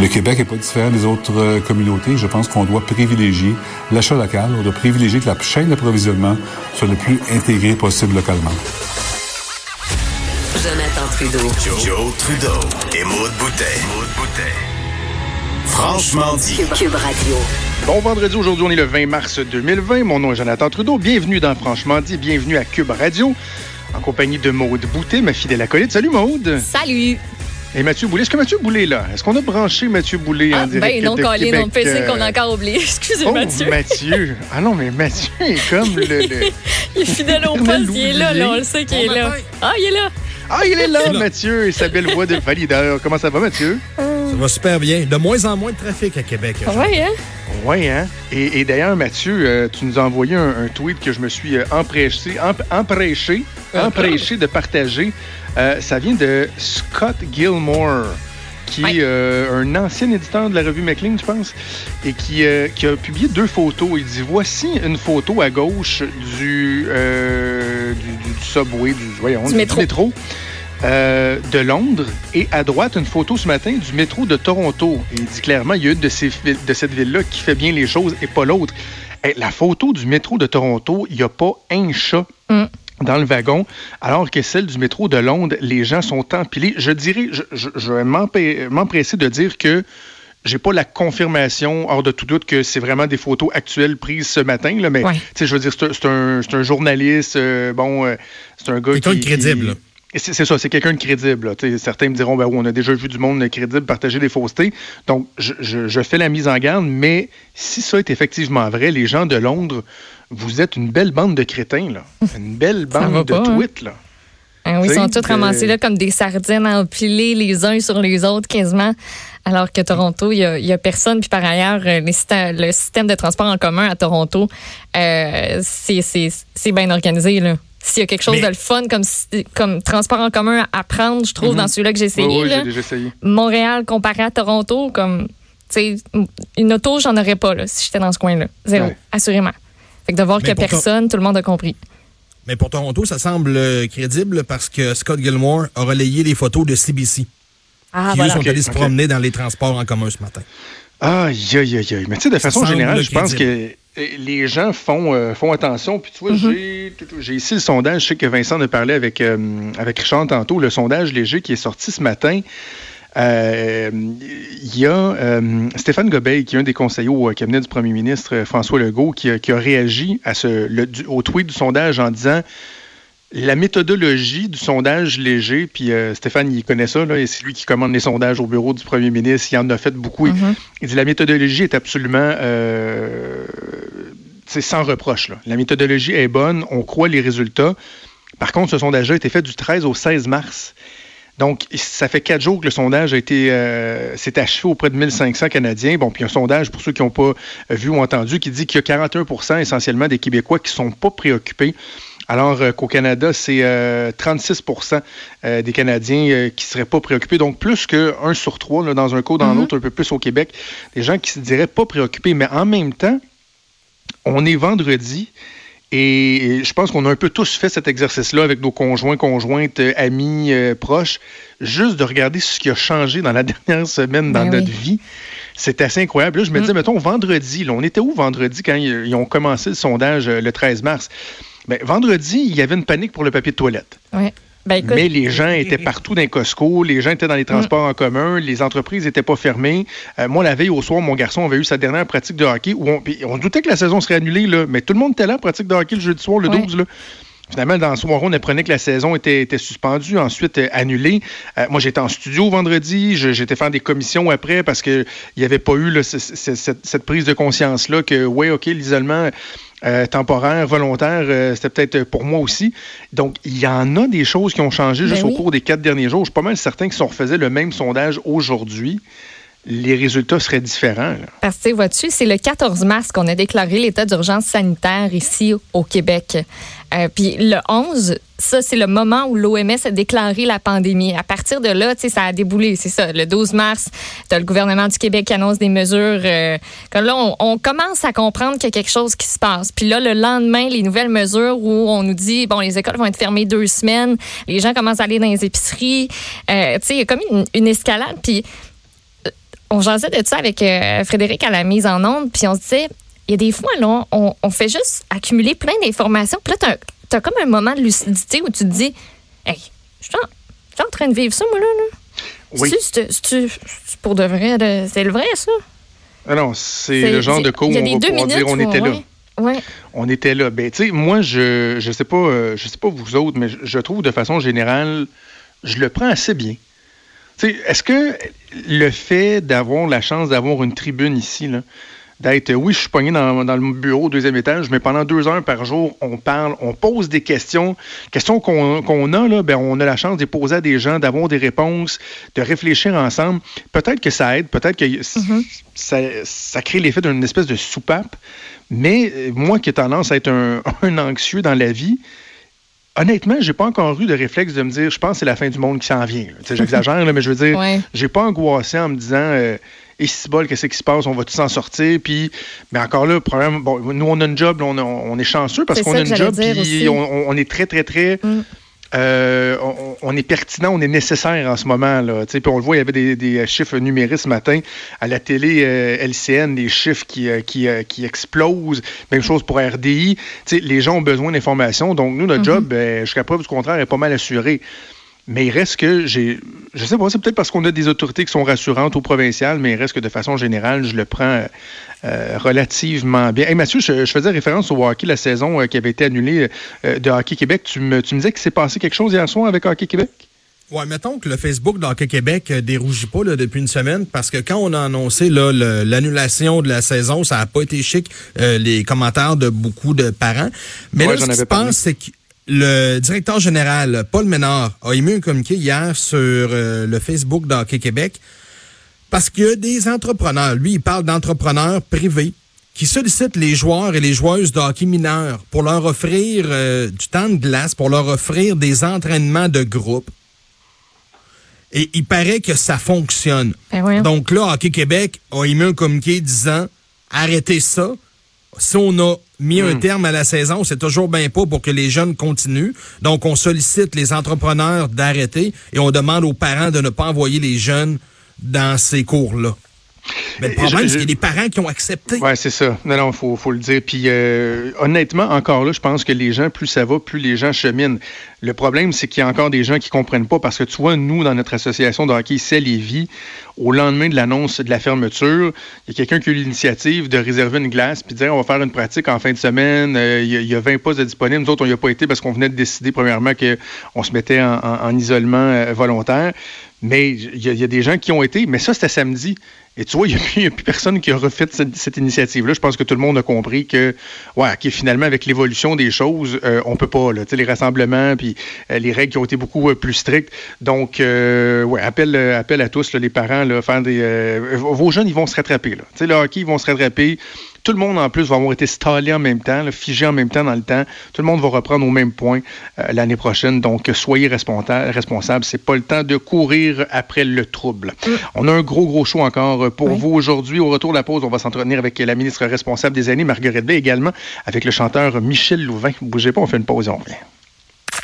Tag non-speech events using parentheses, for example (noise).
Le Québec n'est pas différent des autres euh, communautés. Je pense qu'on doit privilégier l'achat local, on doit privilégier que la chaîne d'approvisionnement soit le plus intégrée possible localement. Jonathan Trudeau. Joe, Trudeau et Maude Boutet. Franchement dit. Cube Radio. Bon vendredi, aujourd'hui on est le 20 mars 2020. Mon nom est Jonathan Trudeau. Bienvenue dans Franchement dit, bienvenue à Cube Radio en compagnie de Maude Boutet, ma fidèle acolyte. Salut Maude. Salut! Et Mathieu Boulay. Est-ce que Mathieu Boulay est là? Est-ce qu'on a branché Mathieu Boulay en Ah, direct ben non, de Colin, Québec, on me fait signe qu'on a euh, encore oublié. (laughs) Excusez, Oh, Mathieu. Mathieu. Ah non, mais Mathieu est comme le... le- (laughs) Il est fidèle au poste, il est là, là, on le sait qu'il est là. Ah, il est là. Ah, il est là, Mathieu, et sa belle voix de valideur. Comment ça va, Mathieu? Ça va super bien. De moins en moins de trafic à Québec. Ouais, hein? Oui, hein? Et, et d'ailleurs, Mathieu, euh, tu nous as envoyé un, un tweet que je me suis euh, empressé, emp- empressé, empressé de partager. Euh, ça vient de Scott Gilmore, qui Ouais. est euh, un ancien éditeur de la revue McLean, je pense, et qui, euh, qui a publié deux photos. Il dit Voici une photo à gauche du, euh, du- subway, du, métro. euh, de Londres et à droite une photo ce matin du métro de Toronto. Et il dit clairement, il y a une de, ces, de cette ville-là qui fait bien les choses et pas l'autre. Eh, la photo du métro de Toronto, il n'y a pas un chat. Mm. Dans le wagon, alors que celle du métro de Londres, les gens sont empilés. Je dirais, je, je, je vais m'empresser de dire que j'ai pas la confirmation, hors de tout doute, que c'est vraiment des photos actuelles prises ce matin. Là, mais Ouais. tu sais, je veux dire, c'est un, journaliste, euh, bon, euh, c'est un gars Quelqu'un qui... de crédible, C'est ça, c'est quelqu'un de crédible. là. Tu sais, Certains me diront, ben oui, on a déjà vu du monde crédible partager des faussetés. Donc, je, je- je fais la mise en garde, mais si ça est effectivement vrai, les gens de Londres, vous êtes une belle bande de crétins, là. (laughs) Une belle bande de pas, hein? tweets, là. Oui, ils sont tous ramassés là comme des sardines empilées les uns sur les autres quasiment. Alors que Toronto, il y a, personne. Puis par ailleurs, euh, les le système de transport en commun à Toronto, euh, c'est- bien organisé. là. S'il y a quelque chose Mais- de le fun comme, transport en commun à prendre, je trouve, dans celui-là que j'ai essayé, Oui, oui, là, j'ai déjà essayé. Montréal comparé à Toronto, comme, une auto, j'en aurais pas, là, si j'étais dans ce coin-là. Zéro, Ouais. assurément. Fait que de voir qu'il y a pourtant- personne, tout le monde a compris. Mais pour Toronto, ça semble euh, crédible parce que Scott Gilmore a relayé les photos de CBC Ah, qui, eux, voilà. sont allés se promener dans les transports en commun ce matin. Aïe, aïe, aïe, aïe. Mais tu sais, de façon générale, je pense que euh, les gens font, euh, font attention. Puis tu vois, j'ai- j'ai ici le sondage. Je sais que Vincent en a parlé avec, euh, avec Richard tantôt. Le sondage léger qui est sorti ce matin. Euh, Il y a euh, Stéphane Gobeil, qui est un des conseillers au cabinet du premier ministre euh, François Legault, qui a, qui a réagi à ce, le- du- au tweet du sondage en disant la méthodologie du sondage léger, puis euh, Stéphane, il connaît ça, là, et c'est lui qui commande les sondages au bureau du premier ministre, il en a fait beaucoup. Mhm. Il dit la méthodologie est absolument euh, c'est sans reproche. là. La méthodologie est bonne, on croit les résultats. Par contre, ce sondage-là a été fait du 13 au 16 mars. Donc, ça fait quatre jours que le sondage a été euh, s'est achevé auprès de 1500 Canadiens. Bon, puis un sondage, pour ceux qui n'ont pas euh, vu ou entendu, qui dit qu'il y a 41% essentiellement des Québécois qui ne sont pas préoccupés. Alors euh, qu'au Canada, c'est euh, 36% euh, des Canadiens qui ne seraient pas préoccupés. Donc, plus qu'un sur trois, là, dans un cas ou dans l'autre, un peu plus au Québec, des gens qui se diraient pas préoccupés. Mais en même temps, on est vendredi. Et je pense qu'on a un peu tous fait cet exercice-là avec nos conjoints, conjointes, euh, amis, euh, proches, juste de regarder ce qui a changé dans la (laughs) dernière semaine dans Ben notre oui. vie. C'est assez incroyable. Là, je me disais, mettons, vendredi, là, on était où vendredi quand ils, ont commencé le sondage euh, le 13 mars? Ben, vendredi, il y avait une panique pour le papier de toilette. Ouais. Ben, écoute, Mais les gens étaient (laughs) partout dans les Costco, les gens étaient dans les transports en commun, les entreprises n'étaient pas fermées. Euh, moi, la veille au soir, mon garçon avait eu sa dernière pratique de hockey où on, doutait que la saison serait annulée, là, mais tout le monde était là, pratique de hockey le jeudi soir, le Ouais. 12. Là. Finalement, dans le soir, on apprenait que la saison était, était suspendue, ensuite euh, annulée. Euh, moi, j'étais en studio vendredi, j'étais faire des commissions après parce qu'il n'y avait pas eu là, ce- ce- cette, cette prise de conscience-là que, oui, OK, l'isolement euh, temporaire, volontaire, euh, c'était peut-être pour moi aussi. Donc, il y en a des choses qui ont changé juste Ben au oui. cours des quatre derniers jours. Je suis pas mal certain que si on refaisait le même sondage aujourd'hui, les résultats seraient différents. Parce que, vois-tu, c'est le 14 mars qu'on a déclaré l'état d'urgence sanitaire ici au Québec. Euh, Puis le 11, ça, c'est le moment où l'OMS a déclaré la pandémie. À partir de là, ça a déboulé, c'est ça. Le 12 mars, tu le gouvernement du Québec qui annonce des mesures. Euh, là, on, on commence à comprendre qu'il y a quelque chose qui se passe. Puis là, le lendemain, les nouvelles mesures où on nous dit, bon, les écoles vont être fermées deux semaines, les gens commencent à aller dans les épiceries. Euh, tu sais, il y a comme une, une escalade. Puis on jasait de ça avec euh, Frédéric à la mise en onde, puis on se disait, il y a des fois, là, on, on fait juste accumuler plein d'informations. Puis là, tu as, comme un moment de lucidité où tu te dis, hey, je suis en, en, train de vivre ça, moi, là. là. Oui. C'est pour de vrai, c'est le vrai, ça? Ah non, c'est le genre de cours où on va deux pouvoir minutes dire on était là. ouais. On était là. Ben, tu sais, moi, je je sais pas, euh, je sais pas vous autres, mais je, je trouve de façon générale, je le prends assez bien. Est-ce que le fait d'avoir la chance d'avoir une tribune ici, là, d'être, oui, je suis pogné dans, dans le bureau au deuxième étage, mais pendant deux heures par jour, on parle, on pose des questions, questions qu'on a, là, ben, on a la chance de les poser à des gens, d'avoir des réponses, de réfléchir ensemble. Peut-être que ça aide, peut-être que ça, ça crée l'effet d'une espèce de soupape, mais euh, moi qui ai tendance à être un, (laughs) un anxieux dans la vie, honnêtement, j'ai pas encore eu de réflexe de me dire, je pense que c'est la fin du monde qui s'en vient. J'exagère, mais je veux dire, Ouais. j'ai pas angoissé en me disant, euh, et si bol, qu'est-ce qui se passe, on va tous s'en sortir. Puis, mais encore là, le problème, bon, nous on a une job, là, on, a- on est chanceux parce qu'on a une job, puis on est très, très, très. Mm. Euh, on, on est pertinent, on est nécessaire en ce moment. Là, Tu sais, puis on le voit, il y avait des, des chiffres numériques ce matin à la télé euh, LCN, des chiffres qui, euh, qui, euh, qui explosent. Même chose pour RDI. Tu sais, les gens ont besoin d'informations. Donc, nous, notre Mm-hmm. job, euh, jusqu'à preuve du contraire, est pas mal assuré. Mais il reste que j'ai. Je sais pas, c'est peut-être parce qu'on a des autorités qui sont rassurantes au provincial, mais il reste que de façon générale, je le prends euh, relativement bien. Hey, Mathieu, je, je faisais référence au hockey, la saison euh, qui avait été annulée euh, de Hockey Québec. Tu me, tu me disais qu'il s'est passé quelque chose hier soir avec Hockey Québec? Ouais, mettons que le Facebook d'Hockey Québec dérougit pas là, depuis une semaine parce que quand on a annoncé l'annulation de la saison, ça n'a pas été chic, les commentaires de beaucoup de parents. Mais Ouais, là, ce qui se passe, c'est que le directeur général, Paul Ménard, a émis un communiqué hier sur euh, le Facebook d'Hockey Québec parce qu'il y a des entrepreneurs. Lui, il parle d'entrepreneurs privés qui sollicitent les joueurs et les joueuses de hockey mineurs pour leur offrir euh, du temps de glace, pour leur offrir des entraînements de groupe. Et il paraît que ça fonctionne. Ben. Donc là, Hockey Québec a émis un communiqué disant arrêtez ça. Si on a mis un terme à la saison, c'est toujours bien pas pour que les jeunes continuent. Donc, on sollicite les entrepreneurs d'arrêter et on demande aux parents de ne pas envoyer les jeunes dans ces cours-là. Mais le problème, c'est qu'il y a des parents qui ont accepté. Oui, c'est ça. Non, non, il faut, faut le dire. Puis euh, honnêtement, encore là, je pense que les gens, plus ça va, plus les gens cheminent. Le problème, c'est qu'il y a encore des gens qui comprennent pas parce que tu vois, nous, dans notre association de hockey à Lévis, au lendemain de l'annonce de la fermeture, il y a quelqu'un qui a eu l'initiative de réserver une glace puis de dire on va faire une pratique en fin de semaine. Euh, il, y a, il y a 20 postes de disponibles. Nous autres, on n'y a pas été parce qu'on venait de décider, premièrement, qu'on se mettait en, en- en isolement euh, volontaire. Mais il y, a, des gens qui ont été, mais ça, c'était samedi. Et tu vois, il n'y a, plus- personne qui a refait cette, initiative-là. Je pense que tout le monde a compris que, ouais, OK, finalement, avec l'évolution des choses, euh, on peut pas, là, tu sais, les rassemblements, puis euh, les règles qui ont été beaucoup euh, plus strictes. Donc, ouais, appel, appel à tous, les parents, faire des, vos jeunes, ils vont se rattraper, là. Tu sais, le hockey, ils vont se rattraper. Tout le monde, en plus, va avoir été stallé en même temps, là, figé en même temps dans le temps. Tout le monde va reprendre au même point euh, l'année prochaine. Donc, soyez responsa- responsables. C'est pas le temps de courir après le trouble. On a un gros, gros show encore euh, pour Oui. vous aujourd'hui. Au retour de la pause, on va s'entretenir avec la ministre responsable des années, Marguerite Bay, également avec le chanteur Michel Louvain. Bougez pas, on fait une pause et on revient.